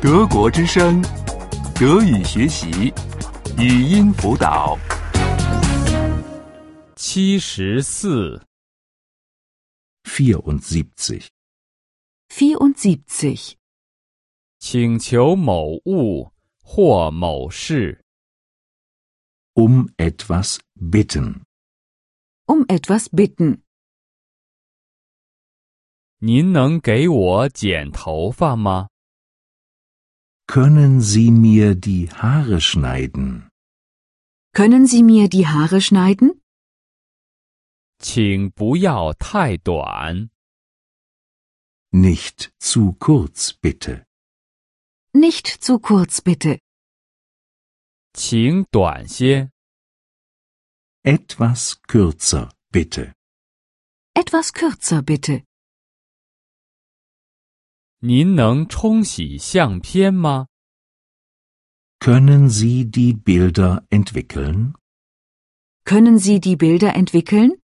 德国之声，德语学习，语音辅导。七十四，vierundsiebzig, 74. 请求某物或某事。um etwas bitten. Um etwas bitten. 您能给我剪头发吗？Können Sie mir die Haare schneiden? Können Sie mir die Haare schneiden? 请不要太短。 Nicht zu kurz, bitte. Nicht zu kurz, bitte. 请短些。 Etwas kürzer, bitte. Etwas kürzer, bitte. 您能冲洗相片吗？ Können Sie die Bilder entwickeln? Können Sie die Bilder entwickeln?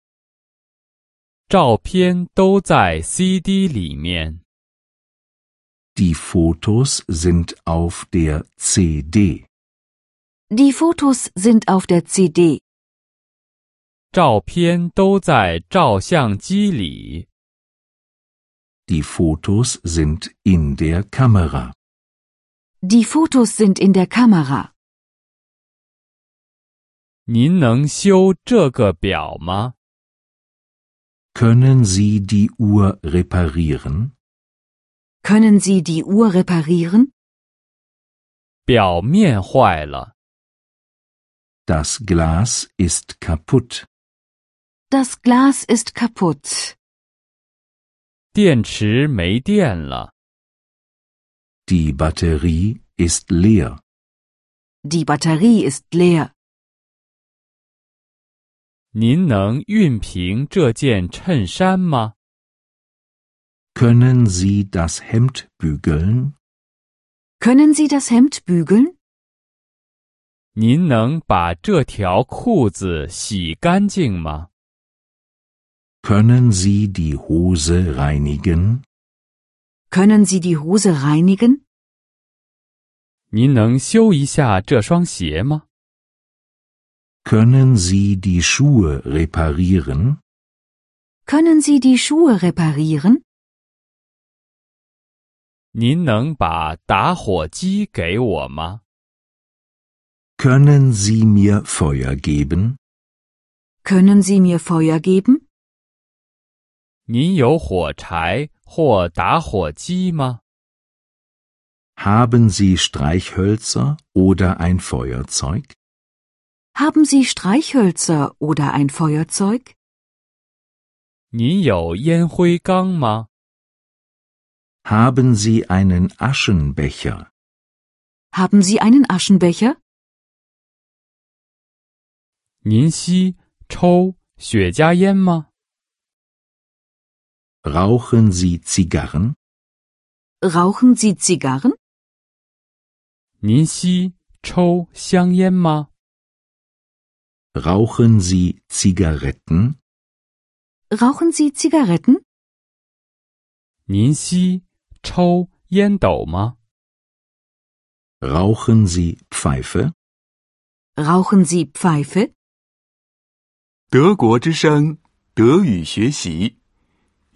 照片都在 CD 里面。 Die Fotos sind auf der CD. Die Fotos sind auf der CD. 照片都在照相机里。 Die Fotos sind in der Kamera. Die Fotos sind in der Kamera. 您能修这个表吗？ Können Sie die Uhr reparieren? Können Sie die Uhr reparieren? 表面坏了。 Das Glas ist kaputt. Das Glas ist kaputt. 电池没电了。 Die Batterie ist leer. Die Batterie ist leer. 您能熨平这件衬衫吗？ Können Sie das Hemd bügeln? Können Sie das Hemd bügeln? 您能把这条裤子洗干净吗？ Können Sie die Hose reinigen? Können Sie die Hose reinigen? 您能修一下这双鞋吗？ Können Sie die Schuhe reparieren? Können Sie die Schuhe reparieren? 您能把打火机给我吗？ Können Sie mir Feuer geben? Können Sie mir Feuer geben? 您有火柴或打火机吗？ Haben Sie Streichhölzer oder ein Feuerzeug? Haben Sie Streichhölzer oder ein Feuerzeug? 您有烟灰缸吗？ Haben Sie einen Aschenbecher? Haben Sie einen Aschenbecher? 您吸抽雪茄烟吗？ Rauchen Sie Zigarren? Rauchen Sie Zigarren? 您吸抽香烟吗？ Rauchen Sie Zigaretten? Rauchen Sie Zigaretten? 您吸抽烟斗吗？ Rauchen Sie Pfeife? Rauchen Sie Pfeife? 德国之声，德语学习，